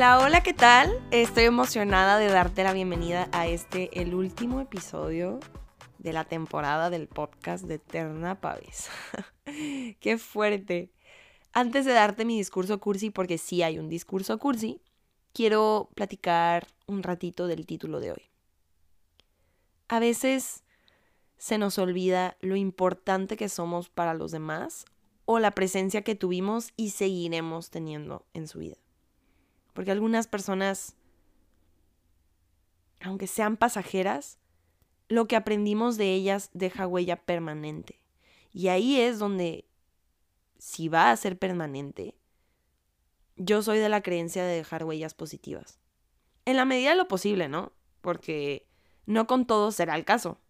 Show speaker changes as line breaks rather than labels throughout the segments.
Hola, hola, ¿qué tal? Estoy emocionada de darte la bienvenida a este, el último episodio de la temporada del podcast de Eterna Paves. ¡Qué fuerte! Antes de darte mi discurso cursi, porque sí hay un discurso cursi, quiero platicar un ratito del título de hoy. A veces se nos olvida lo importante que somos para los demás o la presencia que tuvimos y seguiremos teniendo en su vida. Porque algunas personas, aunque sean pasajeras, lo que aprendimos de ellas deja huella permanente. Y ahí es donde, si va a ser permanente, yo soy de la creencia de dejar huellas positivas. En la medida de lo posible, ¿no? Porque no con todos será el caso.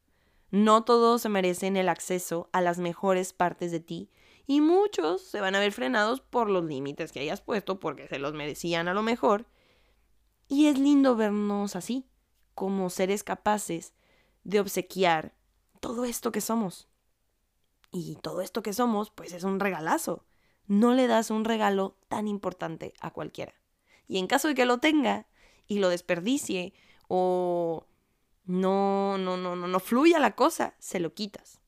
No todos se merecen el acceso a las mejores partes de ti y muchos se van a ver frenados por los límites que hayas puesto porque se los merecían a lo mejor. Y es lindo vernos así, como seres capaces de obsequiar todo esto que somos. Y todo esto que somos, pues es un regalazo. No le das un regalo tan importante a cualquiera. Y en caso de que lo tenga y lo desperdicie o no, no, no, no, no fluya la cosa, se lo quitas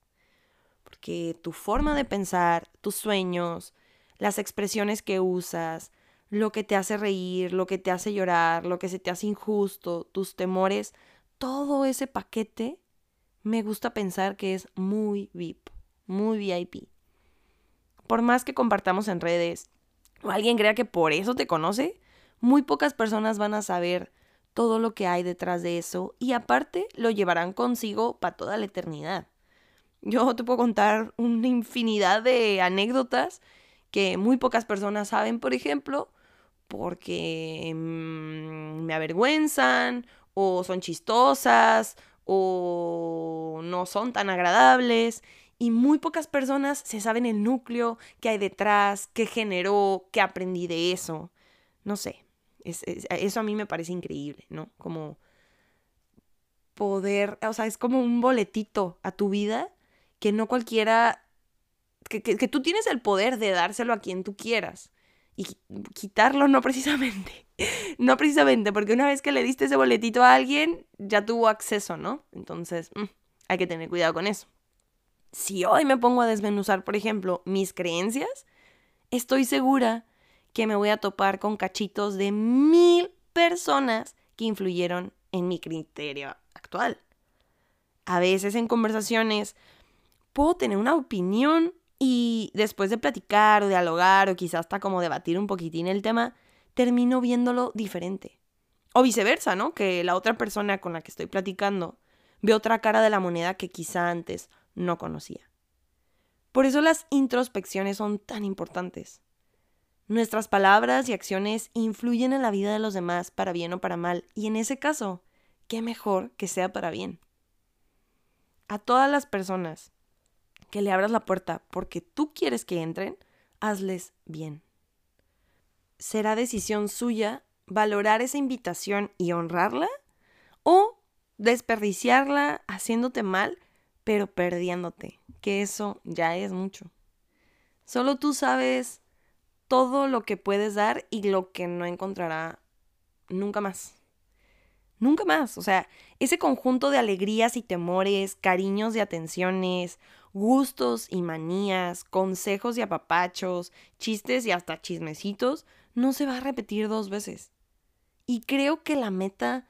que tu forma de pensar, tus sueños, las expresiones que usas, lo que te hace reír, lo que te hace llorar, lo que se te hace injusto, tus temores, todo ese paquete me gusta pensar que es muy VIP, muy VIP. Por más que compartamos en redes o alguien crea que por eso te conoce, muy pocas personas van a saber todo lo que hay detrás de eso y aparte lo llevarán consigo para toda la eternidad. Yo te puedo contar una infinidad de anécdotas que muy pocas personas saben, por ejemplo, porque mm, me avergüenzan o son chistosas o no son tan agradables y muy pocas personas se saben el núcleo que hay detrás, qué generó, qué aprendí de eso. No sé, eso a mí me parece increíble, ¿no? Como poder, o sea, es como un boletito a tu vida que no cualquiera, que, tú tienes el poder de dárselo a quien tú quieras y quitarlo no precisamente, no precisamente, porque una vez que le diste ese boletito a alguien, ya tuvo acceso, ¿no? Entonces, mm, hay que tener cuidado con eso. Si hoy me pongo a desmenuzar, por ejemplo, mis creencias, estoy segura que me voy a topar con cachitos de mil personas que influyeron en mi criterio actual. A veces en conversaciones puedo tener una opinión y después de platicar o dialogar o quizás hasta como debatir un poquitín el tema, termino viéndolo diferente. O viceversa, ¿no? Que la otra persona con la que estoy platicando ve otra cara de la moneda que quizá antes no conocía. Por eso las introspecciones son tan importantes. Nuestras palabras y acciones influyen en la vida de los demás para bien o para mal, y en ese caso, qué mejor que sea para bien. A todas las personas que le abras la puerta porque tú quieres que entren, hazles bien. Será decisión suya valorar esa invitación y honrarla o desperdiciarla haciéndote mal, pero perdiéndote, que eso ya es mucho. Solo tú sabes todo lo que puedes dar y lo que no encontrará nunca más. Nunca más. O sea, ese conjunto de alegrías y temores, cariños y atenciones, gustos y manías, consejos y apapachos, chistes y hasta chismecitos, no se va a repetir dos veces. Y creo que la meta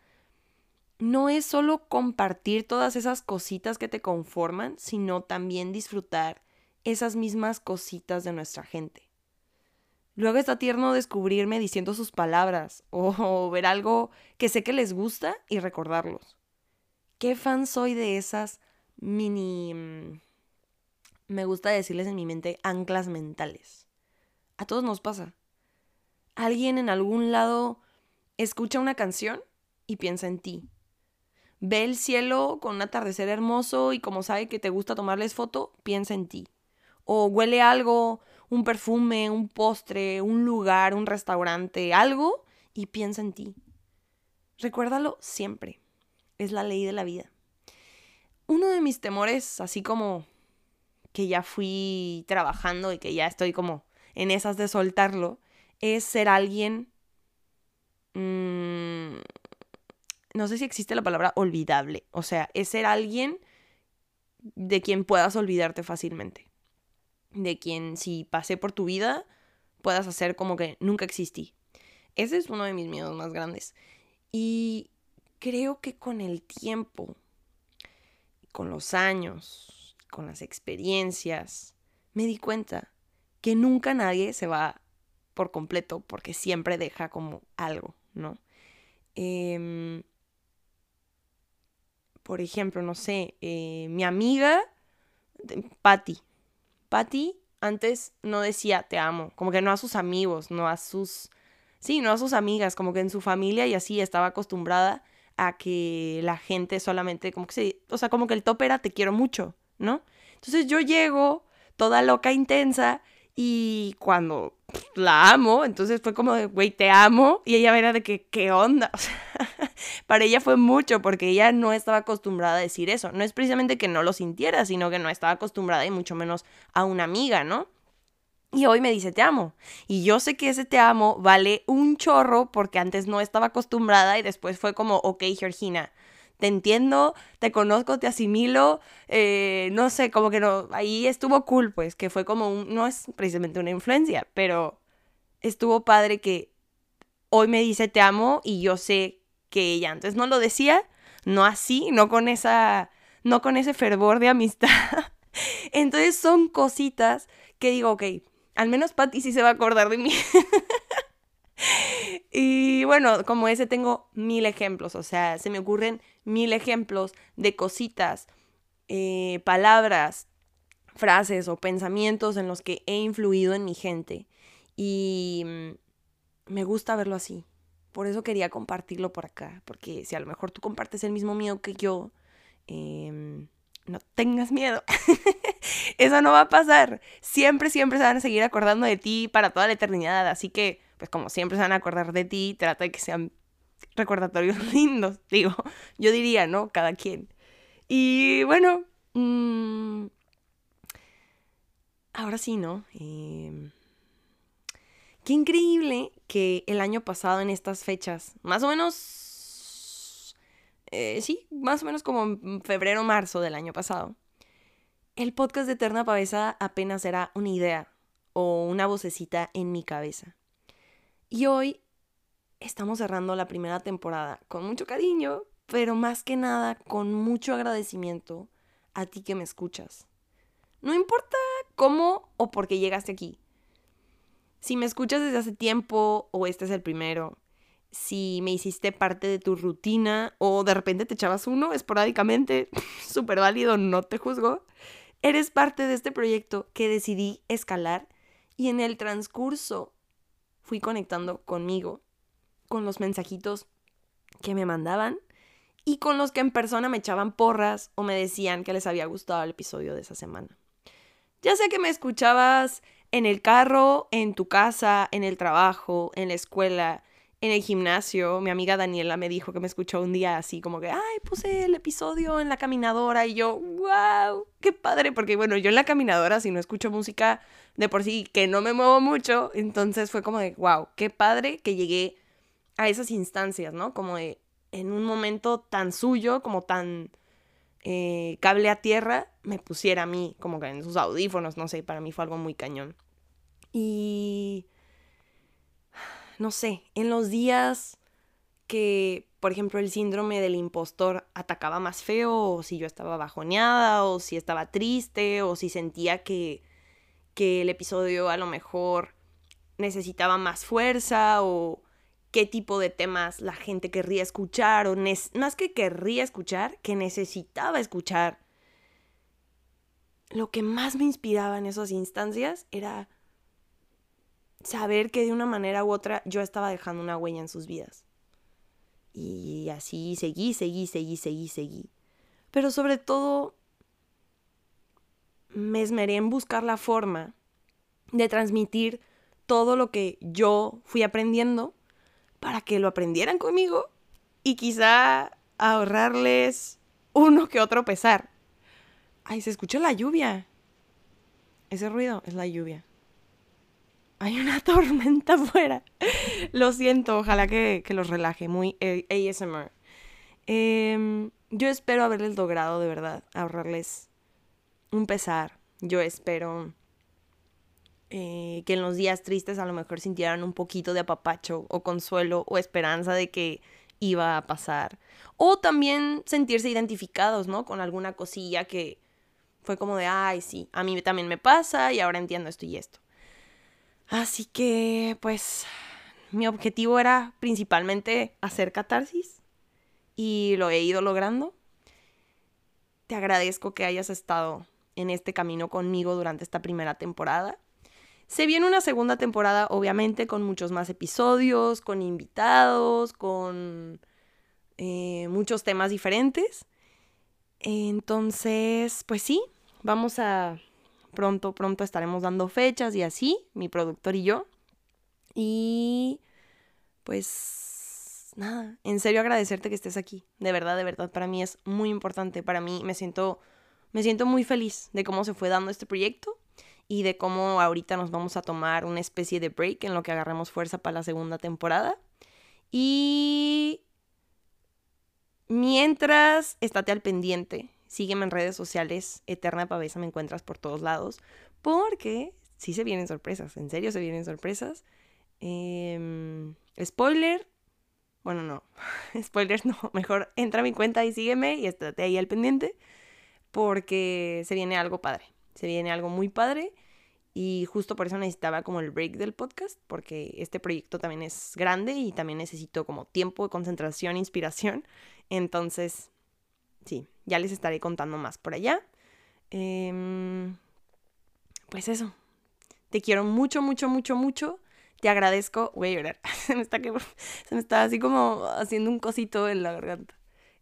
no es solo compartir todas esas cositas que te conforman, sino también disfrutar esas mismas cositas de nuestra gente. Luego está tierno descubrirme diciendo sus palabras o, ver algo que sé que les gusta y recordarlos. ¿Qué fan soy de esas mini... Me gusta decirles en mi mente anclas mentales? A todos nos pasa. Alguien en algún lado escucha una canción y piensa en ti. Ve el cielo con un atardecer hermoso y como sabe que te gusta tomarles foto, piensa en ti. O huele algo un perfume, un postre, un lugar, un restaurante, algo, y piensa en ti. Recuérdalo siempre. Es la ley de la vida. Uno de mis temores, así como que ya fui trabajando y que ya estoy como en esas de soltarlo, es ser alguien mm, no sé si existe la palabra olvidable. O sea, es ser alguien de quien puedas olvidarte fácilmente. De quien si pasé por tu vida puedas hacer como que nunca existí. Ese es uno de mis miedos más grandes. Y creo que con el tiempo, con los años, con las experiencias, me di cuenta que nunca nadie se va por completo porque siempre deja como algo, ¿no? Em, por ejemplo, no sé, eh, mi amiga, Patty. Patty antes no decía te amo, como que no a sus amigos, no a sus, sí, no a sus amigas, como que en su familia y así estaba acostumbrada a que la gente solamente, como que se, o sea, como que el top era te quiero mucho, ¿no? Entonces yo llego toda loca, intensa, y cuando la amo, entonces fue como de, güey, te amo. Y ella era de que, ¿qué onda? Para ella fue mucho porque ella no estaba acostumbrada a decir eso. No es precisamente que no lo sintiera, sino que no estaba acostumbrada y mucho menos a una amiga, ¿no? Y hoy me dice te amo. Y yo sé que ese te amo vale un chorro porque antes no estaba acostumbrada y después fue como, ok, Georgina, te entiendo, te conozco, te asimilo, eh, no sé, como que no, ahí estuvo cool, pues, que fue como un, no es precisamente una influencia, pero estuvo padre que hoy me dice te amo y yo sé que ella antes no lo decía, no así, no con esa, no con ese fervor de amistad. Entonces son cositas que digo, ok, al menos Patty sí se va a acordar de mí. y bueno, como ese tengo mil ejemplos, o sea, se me ocurren mil ejemplos de cositas, eh, palabras, frases o pensamientos en los que he influido en mi gente. Y mm, me gusta verlo así. Por eso quería compartirlo por acá, porque si a lo mejor tú compartes el mismo miedo que yo, em, no tengas miedo. Eso no va a pasar. Siempre, siempre se van a seguir acordando de ti para toda la eternidad. Así que, pues como siempre se van a acordar de ti, trata de que sean recordatorios lindos, digo, yo diría, ¿no? Cada quien. Y bueno, mm, ahora sí, ¿no? Em, qué increíble que el año pasado en estas fechas, más o menos, eh, sí, más o menos como febrero, marzo del año pasado, el podcast de Eterna Pavesa apenas era una idea o una vocecita en mi cabeza. Y hoy estamos cerrando la primera temporada con mucho cariño, pero más que nada con mucho agradecimiento a ti que me escuchas. No importa cómo o por qué llegaste aquí. Si me escuchas desde hace tiempo o este es el primero, si me hiciste parte de tu rutina o de repente te echabas uno esporádicamente, súper válido, no te juzgo, eres parte de este proyecto que decidí escalar y en el transcurso fui conectando conmigo con los mensajitos que me mandaban y con los que en persona me echaban porras o me decían que les había gustado el episodio de esa semana. Ya sea que me escuchabas en el carro, en tu casa, en el trabajo, en la escuela, en el gimnasio. Mi amiga Daniela me dijo que me escuchó un día así como que, ay, puse el episodio en la caminadora y yo, wow, qué padre, porque bueno, yo en la caminadora si no escucho música de por sí que no me muevo mucho, entonces fue como de, wow, qué padre que llegué a esas instancias, ¿no? Como de, en un momento tan suyo, como tan eh, cable a tierra, me pusiera a mí, como que en sus audífonos, no sé, para mí fue algo muy cañón. Y, no sé, en los días que, por ejemplo, el síndrome del impostor atacaba más feo, o si yo estaba bajoneada, o si estaba triste, o si sentía que, que el episodio a lo mejor necesitaba más fuerza, o qué tipo de temas la gente querría escuchar o más que querría escuchar, que necesitaba escuchar. Lo que más me inspiraba en esas instancias era saber que de una manera u otra yo estaba dejando una huella en sus vidas. Y así seguí, seguí, seguí, seguí, seguí. Pero sobre todo me esmeré en buscar la forma de transmitir todo lo que yo fui aprendiendo para que lo aprendieran conmigo y quizá ahorrarles uno que otro pesar. Ay, se escucha la lluvia. Ese ruido es la lluvia. Hay una tormenta afuera. Lo siento, ojalá que, los relaje. Muy ASMR. Em, yo espero haberles logrado de verdad ahorrarles un pesar. Yo espero eh, que en los días tristes a lo mejor sintieran un poquito de apapacho o consuelo o esperanza de que iba a pasar. O también sentirse identificados, ¿no? Con alguna cosilla que fue como de, ay, sí, a mí también me pasa y ahora entiendo esto y esto. Así que, pues, mi objetivo era principalmente hacer catarsis y lo he ido logrando. Te agradezco que hayas estado en este camino conmigo durante esta primera temporada. Se viene una segunda temporada, obviamente, con muchos más episodios, con invitados, con eh, muchos temas diferentes. Entonces, pues sí, vamos a... Pronto, pronto estaremos dando fechas y así, mi productor y yo. Y pues nada, en serio agradecerte que estés aquí. De verdad, de verdad, para mí es muy importante. Para mí me siento, me siento muy feliz de cómo se fue dando este proyecto y de cómo ahorita nos vamos a tomar una especie de break en lo que agarremos fuerza para la segunda temporada. Y mientras, estate al pendiente Sígueme en redes sociales, Eterna Pavesa, me encuentras por todos lados, porque sí se vienen sorpresas, en serio se vienen sorpresas. Em, spoiler, bueno, no, spoilers no, mejor entra a mi cuenta y sígueme y estate ahí al pendiente, porque se viene algo padre, se viene algo muy padre. Y justo por eso necesitaba como el break del podcast, porque este proyecto también es grande y también necesito como tiempo, concentración, inspiración. Entonces, sí, ya les estaré contando más por allá. Em, pues eso. Te quiero mucho, mucho, mucho, mucho. Te agradezco. Voy a llorar. se, me está se me está así como haciendo un cosito en la garganta.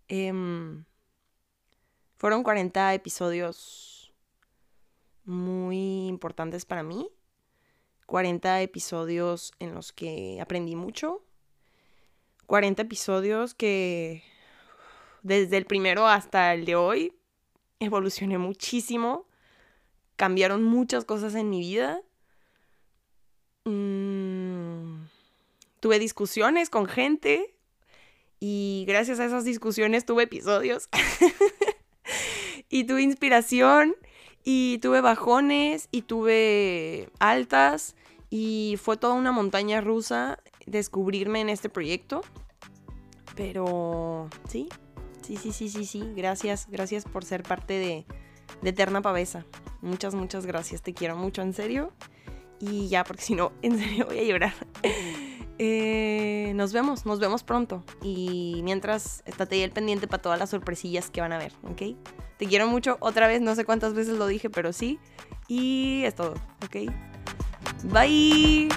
Em, fueron 40 episodios muy importantes para mí. 40 episodios en los que aprendí mucho. 40 episodios que desde el primero hasta el de hoy, evolucioné muchísimo. Cambiaron muchas cosas en mi vida. Mm, tuve discusiones con gente y gracias a esas discusiones tuve episodios. y tuve inspiración y tuve bajones y tuve altas y fue toda una montaña rusa descubrirme en este proyecto. Pero sí, Sí, sí, sí, sí, sí. Gracias, gracias por ser parte de, Eterna Pavesa. Muchas, muchas gracias. Te quiero mucho, en serio. Y ya, porque si no, en serio voy a llorar. Eh, nos vemos, nos vemos pronto. Y mientras, estate ahí el pendiente para todas las sorpresillas que van a ver, ¿ok? Te quiero mucho otra vez, no sé cuántas veces lo dije, pero sí. Y es todo, ¿ok? Bye.